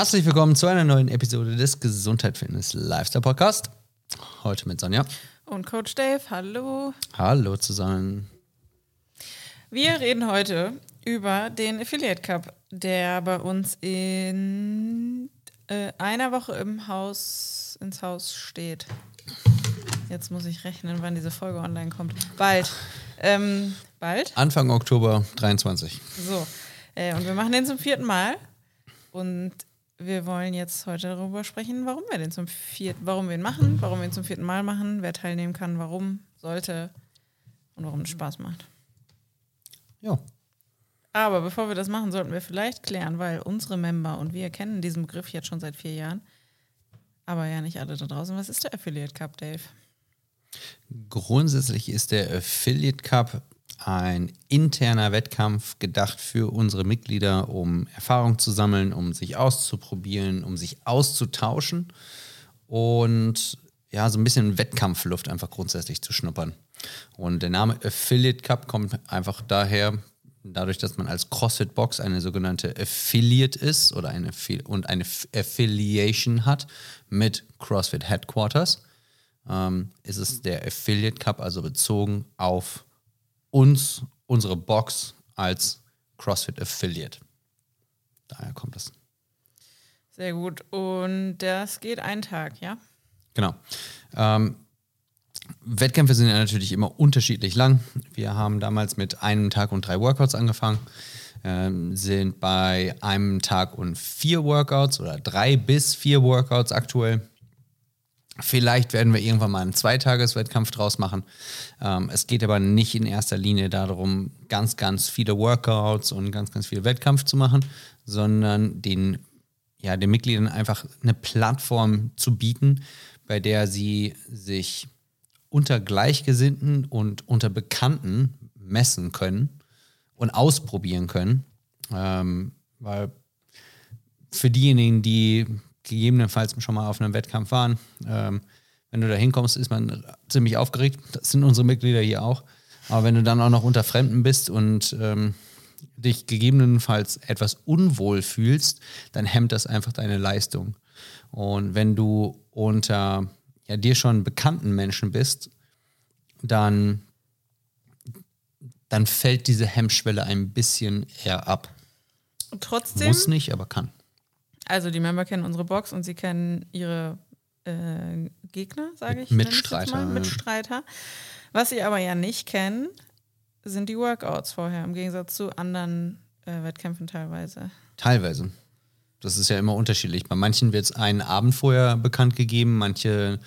Herzlich willkommen zu einer neuen Episode des Gesundheit Fitness Lifestyle Podcast. Heute mit Sonja. Und Coach Dave, hallo. Hallo zusammen. Wir reden heute über den Affiliate Cup, der bei uns in äh, einer Woche im Haus, ins Haus steht. Jetzt muss ich rechnen, wann diese Folge online kommt. Bald. Ähm, bald? Anfang Oktober 23. So. Äh, und wir machen den zum vierten Mal. Und wir wollen jetzt heute darüber sprechen, warum wir den zum vierten, warum wir ihn machen, warum wir ihn zum vierten Mal machen, wer teilnehmen kann, warum sollte und warum es Spaß macht. Ja. Aber bevor wir das machen, sollten wir vielleicht klären, weil unsere Member und wir kennen diesen Begriff jetzt schon seit vier Jahren, aber ja nicht alle da draußen. Was ist der Affiliate Cup, Dave? Grundsätzlich ist der Affiliate Cup ein interner Wettkampf gedacht für unsere Mitglieder, um Erfahrung zu sammeln, um sich auszuprobieren, um sich auszutauschen und ja, so ein bisschen Wettkampfluft einfach grundsätzlich zu schnuppern. Und der Name Affiliate Cup kommt einfach daher, dadurch, dass man als CrossFit Box eine sogenannte Affiliate ist oder eine und eine Affiliation hat mit CrossFit Headquarters, ähm, ist es der Affiliate Cup, also bezogen auf uns unsere Box als CrossFit Affiliate. Daher kommt das. Sehr gut. Und das geht einen Tag, ja? Genau. Ähm, Wettkämpfe sind ja natürlich immer unterschiedlich lang. Wir haben damals mit einem Tag und drei Workouts angefangen, ähm, sind bei einem Tag und vier Workouts oder drei bis vier Workouts aktuell. Vielleicht werden wir irgendwann mal einen Zweitageswettkampf draus machen. Ähm, es geht aber nicht in erster Linie darum, ganz, ganz viele Workouts und ganz, ganz viel Wettkampf zu machen, sondern den, ja, den Mitgliedern einfach eine Plattform zu bieten, bei der sie sich unter Gleichgesinnten und unter Bekannten messen können und ausprobieren können. Ähm, weil für diejenigen, die gegebenenfalls schon mal auf einem Wettkampf waren. Ähm, wenn du da hinkommst, ist man ziemlich aufgeregt. Das sind unsere Mitglieder hier auch. Aber wenn du dann auch noch unter Fremden bist und ähm, dich gegebenenfalls etwas unwohl fühlst, dann hemmt das einfach deine Leistung. Und wenn du unter ja, dir schon bekannten Menschen bist, dann, dann fällt diese Hemmschwelle ein bisschen eher ab. trotzdem. Muss nicht, aber kann. Also die Member kennen unsere Box und sie kennen ihre äh, Gegner, sage ich. Mitstreiter. Mal, Mitstreiter. Was sie aber ja nicht kennen, sind die Workouts vorher, im Gegensatz zu anderen äh, Wettkämpfen teilweise. Teilweise. Das ist ja immer unterschiedlich. Bei manchen wird es einen Abend vorher bekannt gegeben, manche,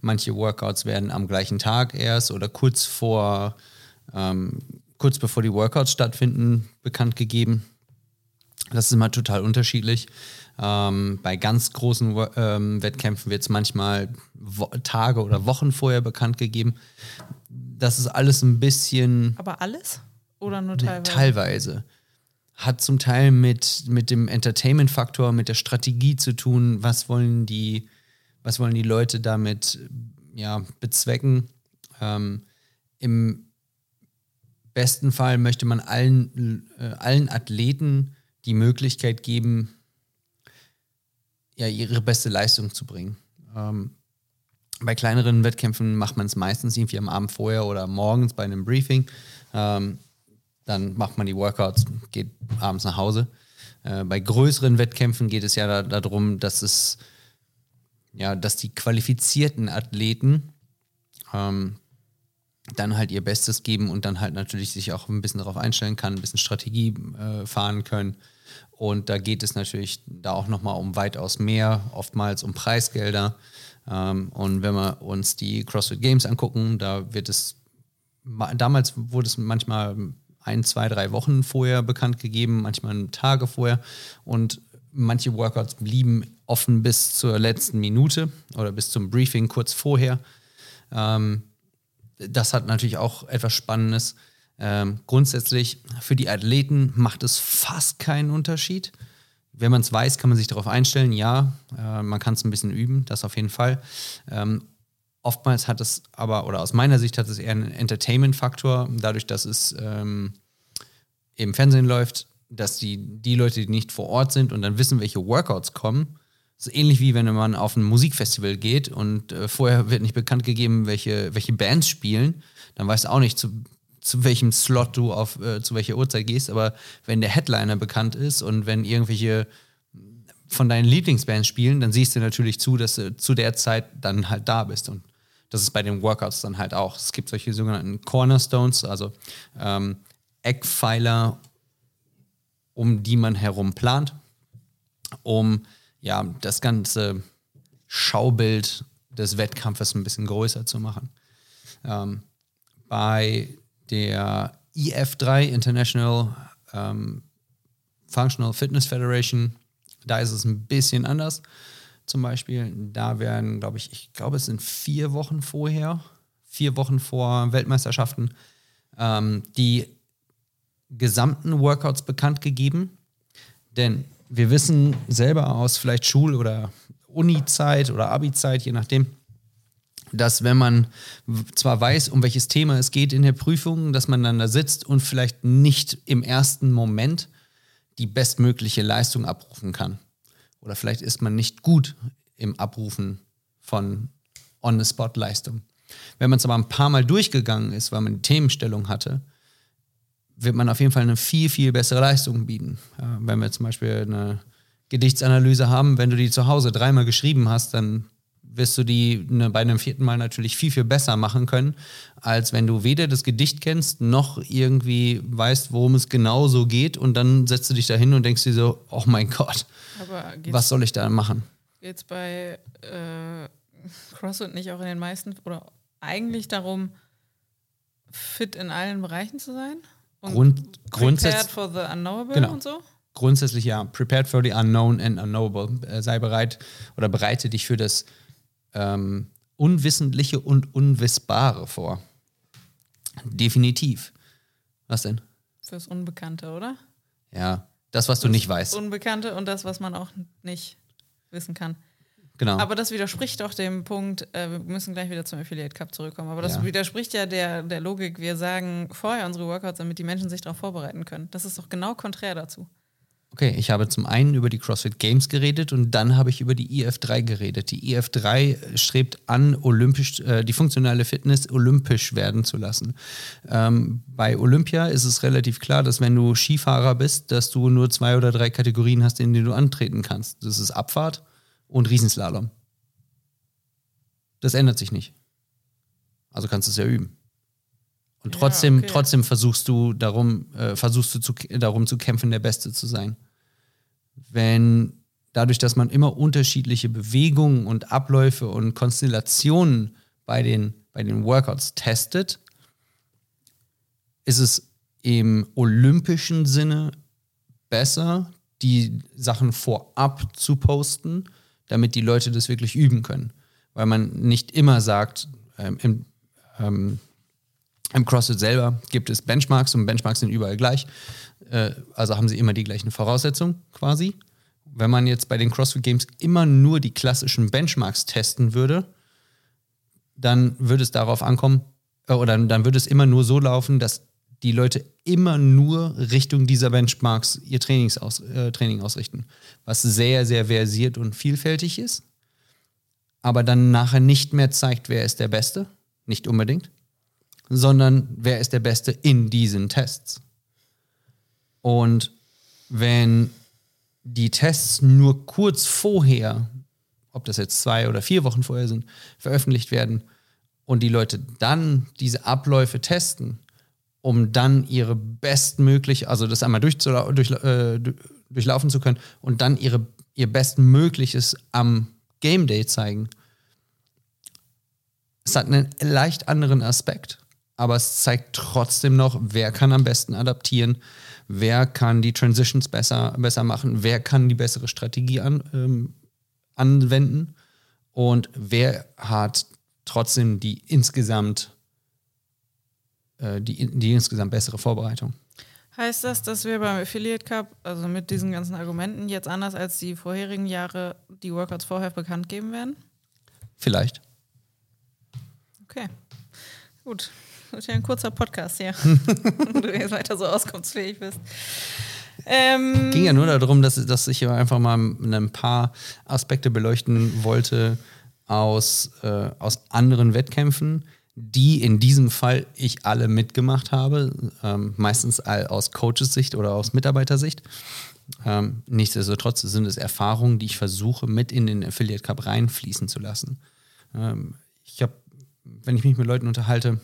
manche Workouts werden am gleichen Tag erst oder kurz vor, ähm, kurz bevor die Workouts stattfinden, bekannt gegeben. Das ist immer total unterschiedlich. Ähm, bei ganz großen ähm, Wettkämpfen wird es manchmal Tage oder Wochen vorher bekannt gegeben. Das ist alles ein bisschen. Aber alles? Oder nur teilweise? Teilweise. Hat zum Teil mit, mit dem Entertainment-Faktor, mit der Strategie zu tun. Was wollen die, was wollen die Leute damit ja, bezwecken? Ähm, Im besten Fall möchte man allen, äh, allen Athleten die Möglichkeit geben, ja, ihre beste Leistung zu bringen. Ähm, bei kleineren Wettkämpfen macht man es meistens irgendwie am Abend vorher oder morgens bei einem Briefing. Ähm, dann macht man die Workouts, geht abends nach Hause. Äh, bei größeren Wettkämpfen geht es ja da, darum, dass es ja, dass die qualifizierten Athleten ähm, dann halt ihr Bestes geben und dann halt natürlich sich auch ein bisschen darauf einstellen kann, ein bisschen Strategie äh, fahren können und da geht es natürlich da auch nochmal um weitaus mehr, oftmals um Preisgelder. Ähm, und wenn wir uns die CrossFit Games angucken, da wird es, damals wurde es manchmal ein, zwei, drei Wochen vorher bekannt gegeben, manchmal Tage vorher. Und manche Workouts blieben offen bis zur letzten Minute oder bis zum Briefing kurz vorher. Ähm, das hat natürlich auch etwas Spannendes. Ähm, grundsätzlich für die Athleten macht es fast keinen Unterschied. Wenn man es weiß, kann man sich darauf einstellen. Ja, äh, man kann es ein bisschen üben, das auf jeden Fall. Ähm, oftmals hat es aber, oder aus meiner Sicht hat es eher einen Entertainment-Faktor, dadurch, dass es ähm, im Fernsehen läuft. dass die, die Leute, die nicht vor Ort sind und dann wissen, welche Workouts kommen, das ist ähnlich wie wenn man auf ein Musikfestival geht und äh, vorher wird nicht bekannt gegeben, welche, welche Bands spielen, dann weißt du auch nicht, zu, zu welchem Slot du auf äh, zu welcher Uhrzeit gehst, aber wenn der Headliner bekannt ist und wenn irgendwelche von deinen Lieblingsbands spielen, dann siehst du natürlich zu, dass du zu der Zeit dann halt da bist. Und das ist bei den Workouts dann halt auch. Es gibt solche sogenannten Cornerstones, also ähm, Eckpfeiler, um die man herum plant, um ja das ganze Schaubild des Wettkampfes ein bisschen größer zu machen. Ähm, bei der EF3 International ähm, Functional Fitness Federation, da ist es ein bisschen anders. Zum Beispiel, da werden, glaube ich, ich glaube, es sind vier Wochen vorher, vier Wochen vor Weltmeisterschaften, ähm, die gesamten Workouts bekannt gegeben. Denn wir wissen selber aus vielleicht Schul- oder Uni-Zeit oder Abi-Zeit, je nachdem, dass wenn man zwar weiß, um welches Thema es geht in der Prüfung, dass man dann da sitzt und vielleicht nicht im ersten Moment die bestmögliche Leistung abrufen kann. Oder vielleicht ist man nicht gut im Abrufen von On-the-Spot-Leistung. Wenn man es aber ein paar Mal durchgegangen ist, weil man die Themenstellung hatte, wird man auf jeden Fall eine viel, viel bessere Leistung bieten. Ja, wenn wir zum Beispiel eine Gedichtsanalyse haben, wenn du die zu Hause dreimal geschrieben hast, dann wirst du die ne, bei einem vierten Mal natürlich viel, viel besser machen können, als wenn du weder das Gedicht kennst, noch irgendwie weißt, worum es genau so geht und dann setzt du dich da hin und denkst dir so, oh mein Gott, was soll ich da machen? Geht es bei äh, CrossFit nicht auch in den meisten oder eigentlich darum, fit in allen Bereichen zu sein? Und Grund, prepared for the unknowable genau. und so? Grundsätzlich ja. Prepared for the unknown and unknowable. Äh, sei bereit oder bereite dich für das ähm, Unwissentliche und Unwissbare vor. Definitiv. Was denn? Fürs Unbekannte, oder? Ja, das, was du nicht weißt. Unbekannte und das, was man auch nicht wissen kann. Genau. Aber das widerspricht doch dem Punkt, äh, wir müssen gleich wieder zum Affiliate Cup zurückkommen, aber das ja. widerspricht ja der, der Logik, wir sagen vorher unsere Workouts, damit die Menschen sich darauf vorbereiten können. Das ist doch genau konträr dazu. Okay, ich habe zum einen über die CrossFit Games geredet und dann habe ich über die EF3 geredet. Die EF3 strebt an, olympisch, äh, die funktionale Fitness olympisch werden zu lassen. Ähm, bei Olympia ist es relativ klar, dass wenn du Skifahrer bist, dass du nur zwei oder drei Kategorien hast, in denen du antreten kannst. Das ist Abfahrt und Riesenslalom. Das ändert sich nicht. Also kannst du es ja üben. Und trotzdem, ja, okay. trotzdem versuchst du darum, äh, versuchst du zu, darum zu kämpfen, der Beste zu sein. Wenn dadurch, dass man immer unterschiedliche Bewegungen und Abläufe und Konstellationen bei den, bei den Workouts testet, ist es im olympischen Sinne besser, die Sachen vorab zu posten, damit die Leute das wirklich üben können. Weil man nicht immer sagt, ähm, im, ähm, im CrossFit selber gibt es Benchmarks und Benchmarks sind überall gleich. Äh, also haben sie immer die gleichen Voraussetzungen quasi. Wenn man jetzt bei den CrossFit Games immer nur die klassischen Benchmarks testen würde, dann würde es darauf ankommen, äh, oder dann würde es immer nur so laufen, dass die Leute immer nur Richtung dieser Benchmarks ihr Trainings äh, Training ausrichten. Was sehr, sehr versiert und vielfältig ist, aber dann nachher nicht mehr zeigt, wer ist der Beste. Nicht unbedingt sondern wer ist der Beste in diesen Tests. Und wenn die Tests nur kurz vorher, ob das jetzt zwei oder vier Wochen vorher sind, veröffentlicht werden und die Leute dann diese Abläufe testen, um dann ihre bestmöglich, also das einmal durch, durch, äh, durchlaufen zu können und dann ihre, ihr Bestmögliches am Game Day zeigen. Es hat einen leicht anderen Aspekt aber es zeigt trotzdem noch, wer kann am besten adaptieren, wer kann die Transitions besser, besser machen, wer kann die bessere Strategie an, ähm, anwenden und wer hat trotzdem die insgesamt, äh, die, die insgesamt bessere Vorbereitung. Heißt das, dass wir beim Affiliate Cup, also mit diesen ganzen Argumenten, jetzt anders als die vorherigen Jahre die Workouts vorher bekannt geben werden? Vielleicht. Okay. Gut. Das ist ja ein kurzer Podcast hier. Wenn du jetzt weiter so auskunftsfähig bist. Ähm, Ging ja nur darum, dass, dass ich einfach mal ein paar Aspekte beleuchten wollte aus, äh, aus anderen Wettkämpfen, die in diesem Fall ich alle mitgemacht habe, ähm, meistens aus Coaches Sicht oder aus Mitarbeitersicht. Ähm, nichtsdestotrotz sind es Erfahrungen, die ich versuche, mit in den Affiliate Cup reinfließen zu lassen. Ähm, ich habe, wenn ich mich mit Leuten unterhalte,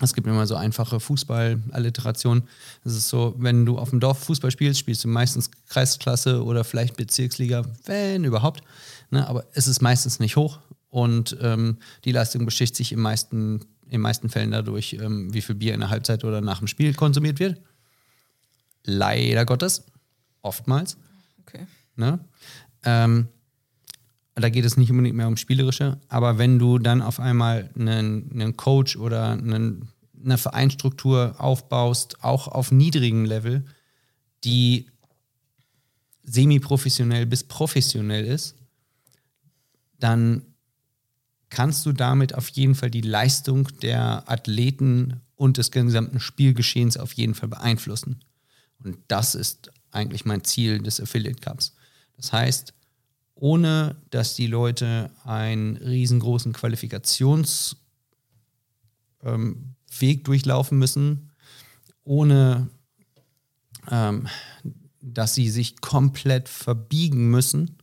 es gibt immer so einfache Fußball-Alliterationen. Es ist so, wenn du auf dem Dorf Fußball spielst, spielst du meistens Kreisklasse oder vielleicht Bezirksliga, wenn überhaupt. Ne? Aber es ist meistens nicht hoch und ähm, die Leistung beschicht sich im meisten, in meisten Fällen dadurch, ähm, wie viel Bier in der Halbzeit oder nach dem Spiel konsumiert wird. Leider Gottes. Oftmals. Okay. Ne? Ähm, da geht es nicht unbedingt mehr um Spielerische, aber wenn du dann auf einmal einen, einen Coach oder einen, eine Vereinsstruktur aufbaust, auch auf niedrigem Level, die semi-professionell bis professionell ist, dann kannst du damit auf jeden Fall die Leistung der Athleten und des gesamten Spielgeschehens auf jeden Fall beeinflussen. Und das ist eigentlich mein Ziel des Affiliate Cups. Das heißt, ohne dass die Leute einen riesengroßen Qualifikationsweg ähm, durchlaufen müssen, ohne ähm, dass sie sich komplett verbiegen müssen,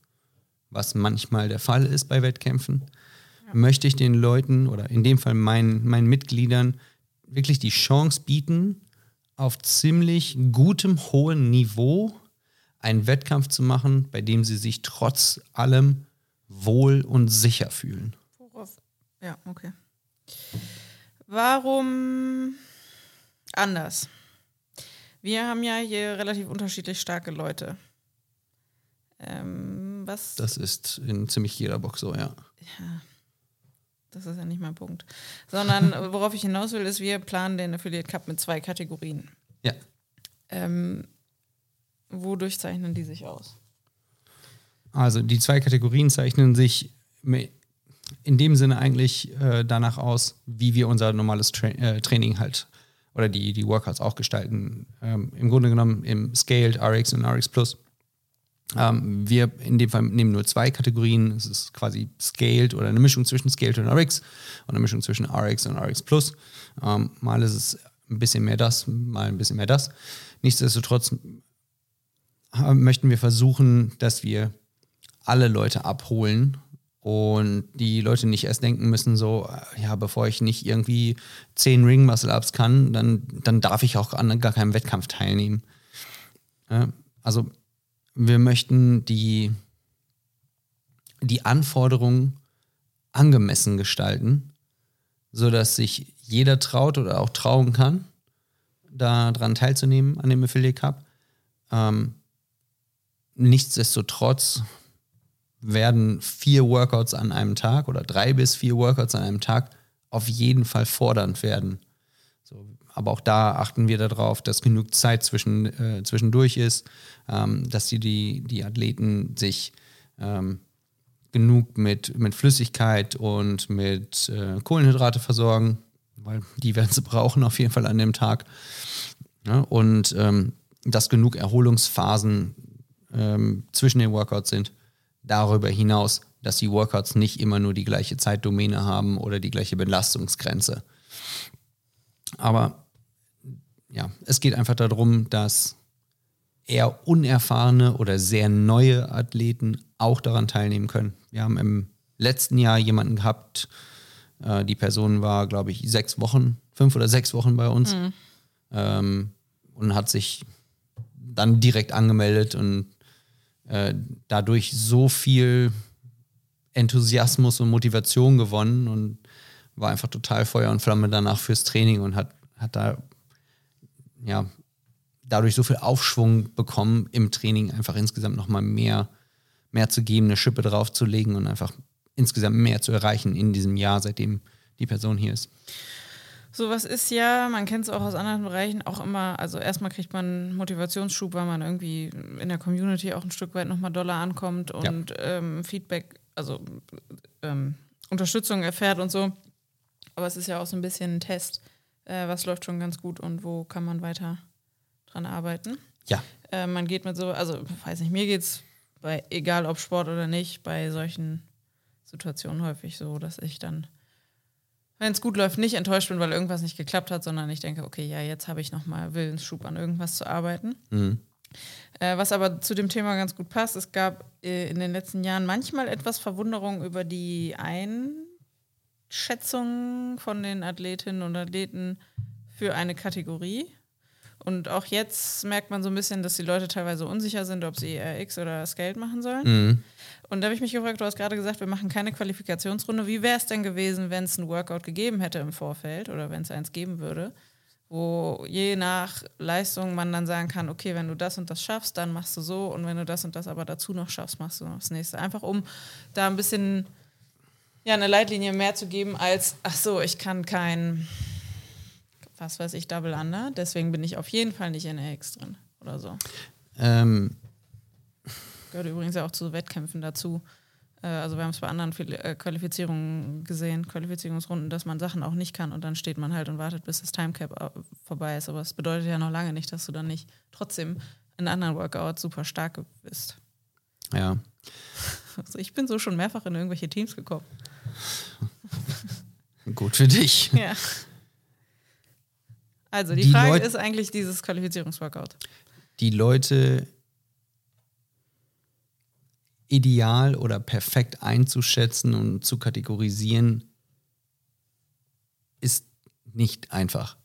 was manchmal der Fall ist bei Wettkämpfen, ja. möchte ich den Leuten oder in dem Fall meinen, meinen Mitgliedern wirklich die Chance bieten, auf ziemlich gutem, hohem Niveau einen Wettkampf zu machen, bei dem sie sich trotz allem wohl und sicher fühlen. Worauf? Ja, okay. Warum anders? Wir haben ja hier relativ unterschiedlich starke Leute. Ähm, was? Das ist in ziemlich jeder Box so, ja. Ja. Das ist ja nicht mein Punkt. Sondern worauf ich hinaus will, ist, wir planen den Affiliate Cup mit zwei Kategorien. Ja. Ähm, Wodurch zeichnen die sich aus? Also die zwei Kategorien zeichnen sich in dem Sinne eigentlich äh, danach aus, wie wir unser normales Tra äh, Training halt oder die, die Workouts auch gestalten. Ähm, Im Grunde genommen im Scaled, RX und RX Plus. Ähm, wir in dem Fall nehmen nur zwei Kategorien. Es ist quasi Scaled oder eine Mischung zwischen Scaled und RX und eine Mischung zwischen RX und RX Plus. Ähm, mal ist es ein bisschen mehr das, mal ein bisschen mehr das. Nichtsdestotrotz möchten wir versuchen, dass wir alle Leute abholen und die Leute nicht erst denken müssen, so, ja, bevor ich nicht irgendwie zehn Ring-Muscle-Ups kann, dann, dann darf ich auch an gar keinem Wettkampf teilnehmen. Ja, also wir möchten die, die Anforderungen angemessen gestalten, sodass sich jeder traut oder auch trauen kann, daran teilzunehmen an dem Affiliate Cup. Ähm, Nichtsdestotrotz werden vier Workouts an einem Tag oder drei bis vier Workouts an einem Tag auf jeden Fall fordernd werden. So, aber auch da achten wir darauf, dass genug Zeit zwischen, äh, zwischendurch ist, ähm, dass die, die, die Athleten sich ähm, genug mit, mit Flüssigkeit und mit äh, Kohlenhydrate versorgen, weil die werden sie brauchen auf jeden Fall an dem Tag. Ja, und ähm, dass genug Erholungsphasen ähm, zwischen den Workouts sind. Darüber hinaus, dass die Workouts nicht immer nur die gleiche Zeitdomäne haben oder die gleiche Belastungsgrenze. Aber ja, es geht einfach darum, dass eher unerfahrene oder sehr neue Athleten auch daran teilnehmen können. Wir haben im letzten Jahr jemanden gehabt, äh, die Person war, glaube ich, sechs Wochen, fünf oder sechs Wochen bei uns mhm. ähm, und hat sich dann direkt angemeldet und äh, dadurch so viel Enthusiasmus und Motivation gewonnen und war einfach total Feuer und Flamme danach fürs Training und hat, hat da ja dadurch so viel Aufschwung bekommen im Training, einfach insgesamt nochmal mehr, mehr zu geben, eine Schippe draufzulegen und einfach insgesamt mehr zu erreichen in diesem Jahr, seitdem die Person hier ist. Sowas ist ja, man kennt es auch aus anderen Bereichen, auch immer, also erstmal kriegt man Motivationsschub, weil man irgendwie in der Community auch ein Stück weit nochmal doller ankommt und ja. ähm, Feedback, also ähm, Unterstützung erfährt und so. Aber es ist ja auch so ein bisschen ein Test, äh, was läuft schon ganz gut und wo kann man weiter dran arbeiten. Ja. Äh, man geht mit so, also weiß nicht, mir geht's bei, egal ob Sport oder nicht, bei solchen Situationen häufig so, dass ich dann, wenn es gut läuft, nicht enttäuscht bin, weil irgendwas nicht geklappt hat, sondern ich denke, okay, ja, jetzt habe ich nochmal Willensschub an irgendwas zu arbeiten. Mhm. Äh, was aber zu dem Thema ganz gut passt, es gab äh, in den letzten Jahren manchmal etwas Verwunderung über die Einschätzung von den Athletinnen und Athleten für eine Kategorie. Und auch jetzt merkt man so ein bisschen, dass die Leute teilweise unsicher sind, ob sie RX oder Scaled machen sollen. Mhm. Und da habe ich mich gefragt, du hast gerade gesagt, wir machen keine Qualifikationsrunde. Wie wäre es denn gewesen, wenn es ein Workout gegeben hätte im Vorfeld oder wenn es eins geben würde, wo je nach Leistung man dann sagen kann, okay, wenn du das und das schaffst, dann machst du so und wenn du das und das aber dazu noch schaffst, machst du noch das nächste. Einfach um da ein bisschen ja, eine Leitlinie mehr zu geben als, ach so, ich kann kein, was weiß ich, Double Under, deswegen bin ich auf jeden Fall nicht in RX drin oder so. Ähm, Gehört übrigens ja auch zu Wettkämpfen dazu. Äh, Also wir haben es bei anderen äh, Qualifizierungen gesehen, Qualifizierungsrunden, dass man Sachen auch nicht kann und dann steht man halt und wartet, bis das Timecap au- vorbei ist. Aber es bedeutet ja noch lange nicht, dass du dann nicht trotzdem in anderen Workouts super stark bist. ja. Also ich bin so schon mehrfach in irgendwelche Teams gekommen. Gut für dich. Ja. Also die, Die Frage Leut- ist eigentlich dieses Qualifizierungsworkout. Die Leute ideal oder perfekt einzuschätzen und zu kategorisieren, ist nicht einfach.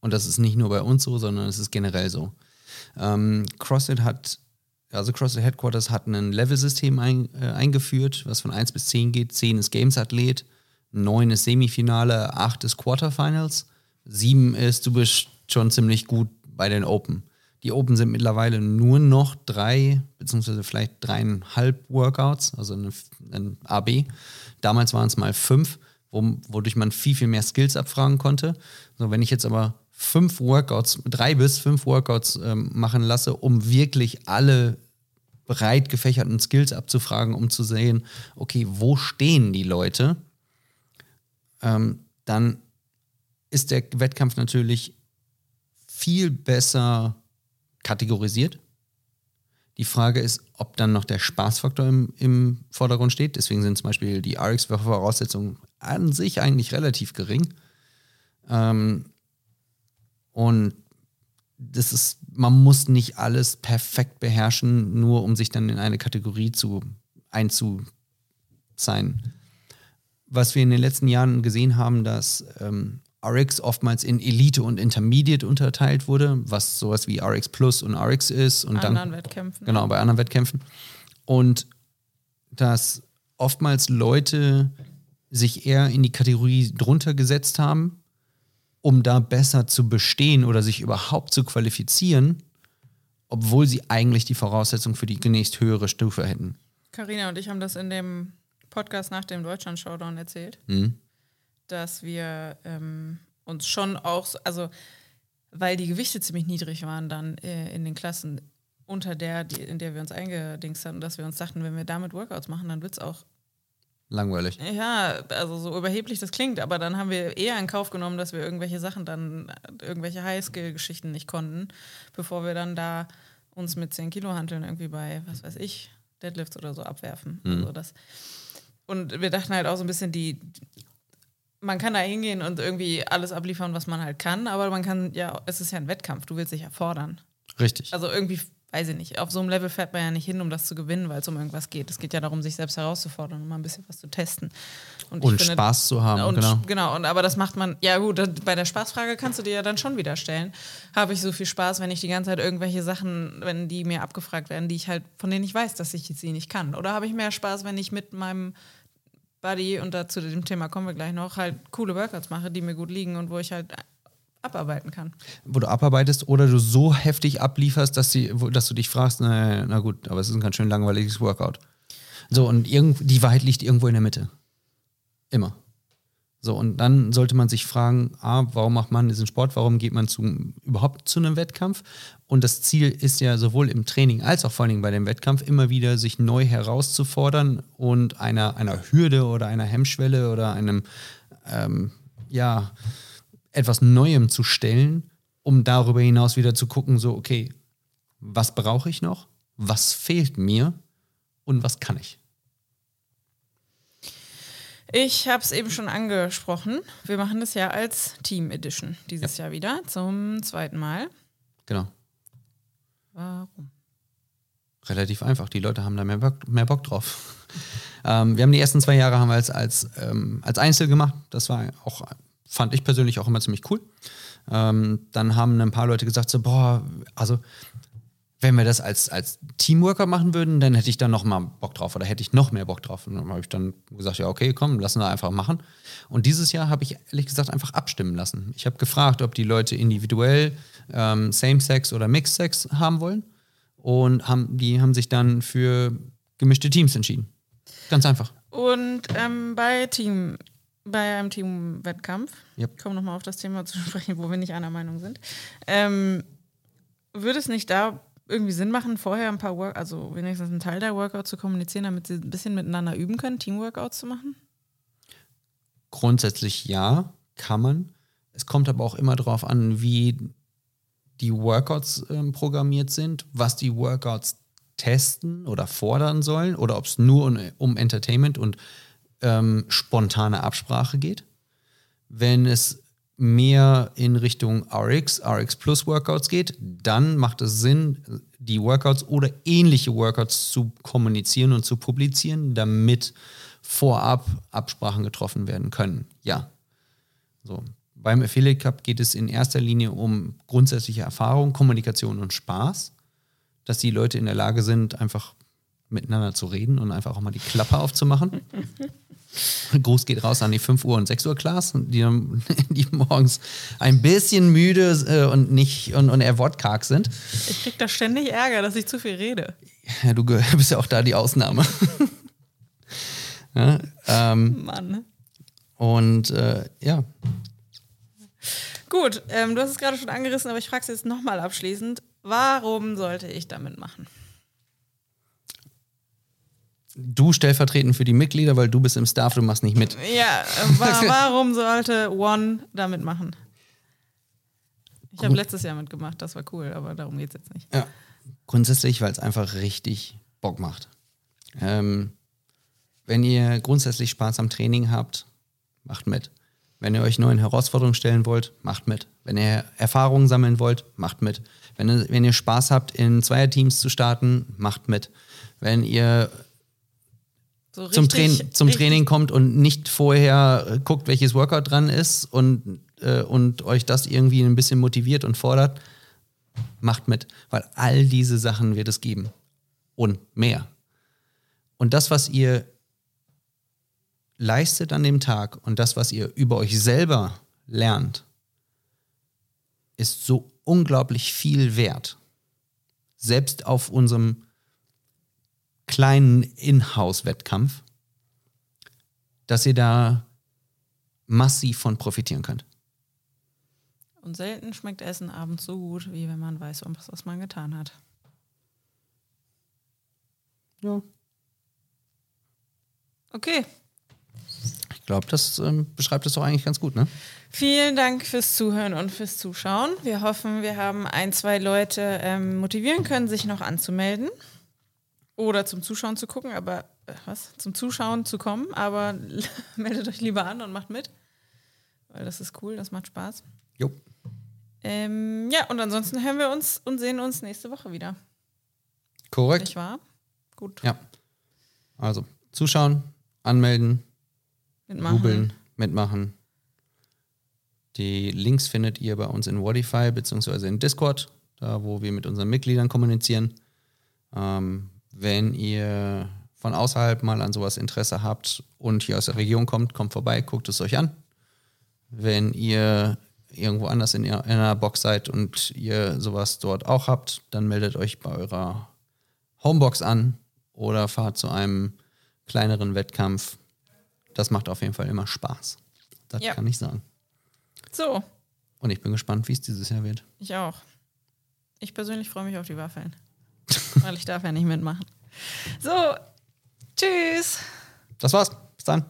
Und das ist nicht nur bei uns so, sondern es ist generell so. Ähm, CrossFit hat, also CrossFit Headquarters hat ein Level-System ein, äh, eingeführt, was von 1 bis 10 geht. 10 ist Games-Athlet, 9 ist Semifinale, 8 ist Quarterfinals, 7 ist, du bist schon ziemlich gut bei den Open. Die Open sind mittlerweile nur noch drei, beziehungsweise vielleicht dreieinhalb Workouts, also ein, ein AB. Damals waren es mal fünf, wo, wodurch man viel, viel mehr Skills abfragen konnte. So, wenn ich jetzt aber fünf Workouts, drei bis fünf Workouts ähm, machen lasse, um wirklich alle breit gefächerten Skills abzufragen, um zu sehen, okay, wo stehen die Leute, ähm, dann ist der Wettkampf natürlich viel besser kategorisiert. Die Frage ist, ob dann noch der Spaßfaktor im, im Vordergrund steht. Deswegen sind zum Beispiel die RX-Voraussetzungen an sich eigentlich relativ gering. Ähm, und das ist, man muss nicht alles perfekt beherrschen, nur um sich dann in eine Kategorie zu einzuzeigen. Was wir in den letzten Jahren gesehen haben, dass ähm, RX oftmals in Elite und Intermediate unterteilt wurde, was sowas wie RX Plus und RX ist. Und anderen dann, Wettkämpfen. Genau, bei anderen Wettkämpfen. Und dass oftmals Leute sich eher in die Kategorie drunter gesetzt haben, um da besser zu bestehen oder sich überhaupt zu qualifizieren, obwohl sie eigentlich die Voraussetzung für die nächst höhere Stufe hätten. Carina und ich haben das in dem Podcast nach dem Deutschland-Showdown erzählt, Mhm. Dass wir ähm, uns schon auch, so- also weil die Gewichte ziemlich niedrig waren dann äh, in den Klassen unter der, die, in der wir uns eingedingst hatten, dass wir uns dachten, wenn wir damit Workouts machen, dann wird es auch Langweilig. Ja, also so überheblich das klingt, aber dann haben wir eher in Kauf genommen, dass wir irgendwelche Sachen dann, irgendwelche Highskill-Geschichten nicht konnten, bevor wir dann da uns mit 10 Kilo Hanteln irgendwie bei, was weiß ich, Deadlifts oder so abwerfen. Also das. Und wir dachten halt auch so ein bisschen, die, man kann da hingehen und irgendwie alles abliefern, was man halt kann, aber man kann, ja, es ist ja ein Wettkampf, du willst dich ja fordern. Richtig. Also irgendwie, weiß ich nicht, auf so einem Level fährt man ja nicht hin, um das zu gewinnen, weil es um irgendwas geht. Es geht ja darum, sich selbst herauszufordern und mal ein bisschen was zu testen. ich und finde- Spaß zu haben, und, genau. genau, und aber das macht man, ja gut, bei der Spaßfrage kannst du dir ja dann schon wieder stellen. Habe ich so viel Spaß, wenn ich die ganze Zeit irgendwelche Sachen, wenn die mir abgefragt werden, die ich halt, von denen ich weiß, dass ich sie nicht kann? Oder habe ich mehr Spaß, wenn ich mit meinem Buddy, und dazu dem Thema kommen wir gleich noch, halt coole Workouts mache, die mir gut liegen und wo ich halt abarbeiten kann. wo du abarbeitest oder du so heftig ablieferst, dass, sie, dass du dich fragst, na, na gut, aber es ist ein ganz schön langweiliges Workout. So, und irgend, die Wahrheit liegt irgendwo in der Mitte. Immer. So, und dann sollte man sich fragen, A, warum macht man diesen Sport, warum geht man zu, überhaupt zu einem Wettkampf? Und das Ziel ist ja sowohl im Training als auch vor allen Dingen bei dem Wettkampf immer wieder sich neu herauszufordern und einer, einer Hürde oder einer Hemmschwelle oder einem, ähm, ja, etwas Neuem zu stellen, um darüber hinaus wieder zu gucken, so, okay, Was brauche ich noch? Was fehlt mir? Und was kann ich? Ich habe es eben schon angesprochen. Wir machen das ja als Team Edition dieses ja. Jahr wieder zum zweiten Mal. Genau. Warum? Relativ einfach. Die Leute haben da mehr Bock, mehr Bock drauf. ähm, wir haben die ersten zwei Jahre haben wir als, als, ähm, als Einzel gemacht. Das war auch, fand ich persönlich auch immer ziemlich cool. Ähm, dann haben ein paar Leute gesagt, so, boah, also wenn wir das als, als Teamworker machen würden, dann hätte ich da noch mal Bock drauf oder hätte ich noch mehr Bock drauf. Und dann habe ich dann gesagt, ja, okay, komm, lassen wir einfach machen. Und dieses Jahr habe ich ehrlich gesagt einfach abstimmen lassen. Ich habe gefragt, ob die Leute individuell ähm, Same-Sex oder Mixed-Sex haben wollen. Und haben, die haben sich dann für gemischte Teams entschieden. Ganz einfach. Und ähm, bei Team, bei einem Teamwettkampf, Yep. ich komme nochmal auf das Thema zu sprechen, wo wir nicht einer Meinung sind, ähm, würde es nicht da irgendwie Sinn machen, vorher ein paar Work, also wenigstens einen Teil der Workouts zu kommunizieren, damit sie ein bisschen miteinander üben können, Teamworkouts zu machen? Grundsätzlich ja, kann man. Es kommt aber auch immer darauf an, wie die Workouts ähm, programmiert sind, was die Workouts testen oder fordern sollen oder ob es nur um, um Entertainment und ähm, spontane Absprache geht. Wenn es mehr in Richtung RX, RX Plus Workouts geht, dann macht es Sinn, die Workouts oder ähnliche Workouts zu kommunizieren und zu publizieren, damit vorab Absprachen getroffen werden können. Ja. So. Beim Affiliate Cup geht es in erster Linie um grundsätzliche Erfahrung, Kommunikation und Spaß, dass die Leute in der Lage sind, einfach miteinander zu reden und einfach auch mal die Klappe aufzumachen. Gruß geht raus an die 5 Uhr und 6 Uhr Class, die, die morgens ein bisschen müde äh, und nicht und, und eher wortkarg sind. Ich krieg da ständig Ärger, dass ich zu viel rede. Ja, du bist ja auch da die Ausnahme. ja, ähm, Mann. und äh, ja, Gut, ähm, du hast es gerade schon angerissen, aber ich frage es jetzt nochmal abschließend. Warum sollte ich damit machen? Du stellvertretend für die Mitglieder, weil du bist im Staff, du machst nicht mit. Ja, wa warum sollte One damit machen? Ich habe letztes Jahr mitgemacht, das war cool, aber darum geht es jetzt nicht. Ja. Grundsätzlich, weil es einfach richtig Bock macht. Ähm, wenn ihr grundsätzlich Spaß am Training habt, macht mit. Wenn ihr euch neuen Herausforderungen stellen wollt, macht mit. Wenn ihr Erfahrungen sammeln wollt, macht mit. Wenn ihr, wenn ihr Spaß habt, in Zweierteams zu starten, macht mit. Wenn ihr So zum, Train zum Training kommt und nicht vorher äh, guckt, welches Workout dran ist und, äh, und euch das irgendwie ein bisschen motiviert und fordert, macht mit. Weil all diese Sachen wird es geben. Und mehr. Und das, was ihr leistet an dem Tag und das, was ihr über euch selber lernt, ist so unglaublich viel wert. Selbst auf unserem kleinen Inhouse-Wettkampf, dass ihr da massiv von profitieren könnt. Und selten schmeckt Essen abends so gut, wie wenn man weiß, was was man getan hat. Ja. Okay, Ich glaube, das ähm, beschreibt es doch eigentlich ganz gut, ne? Vielen Dank fürs Zuhören und fürs Zuschauen. Wir hoffen, wir haben ein, zwei Leute ähm, motivieren können, sich noch anzumelden oder zum Zuschauen zu gucken, aber äh, was? Zum Zuschauen zu kommen, aber meldet euch lieber an und macht mit. Weil das ist cool, das macht Spaß. Jo. Ähm, ja, und ansonsten hören wir uns und sehen uns nächste Woche wieder. Korrekt. Nicht wahr? Gut. Ja. Also, zuschauen, anmelden, Mitmachen. googeln, mitmachen. Die Links findet ihr bei uns in Wodify beziehungsweise in Discord, da wo wir mit unseren Mitgliedern kommunizieren. Ähm, wenn ihr von außerhalb mal an sowas Interesse habt und hier aus der Region kommt, kommt vorbei, guckt es euch an. Wenn ihr irgendwo anders in, einer Box seid und ihr sowas dort auch habt, dann meldet euch bei eurer Homebox an oder fahrt zu einem kleineren Wettkampf. Das macht auf jeden Fall immer Spaß. Das Ja. kann ich sagen. So, Und ich bin gespannt, wie es dieses Jahr wird. ich auch. Ich persönlich freue mich auf die Waffeln. Weil ich darf ja nicht mitmachen. So, tschüss. Das war's. Bis dann.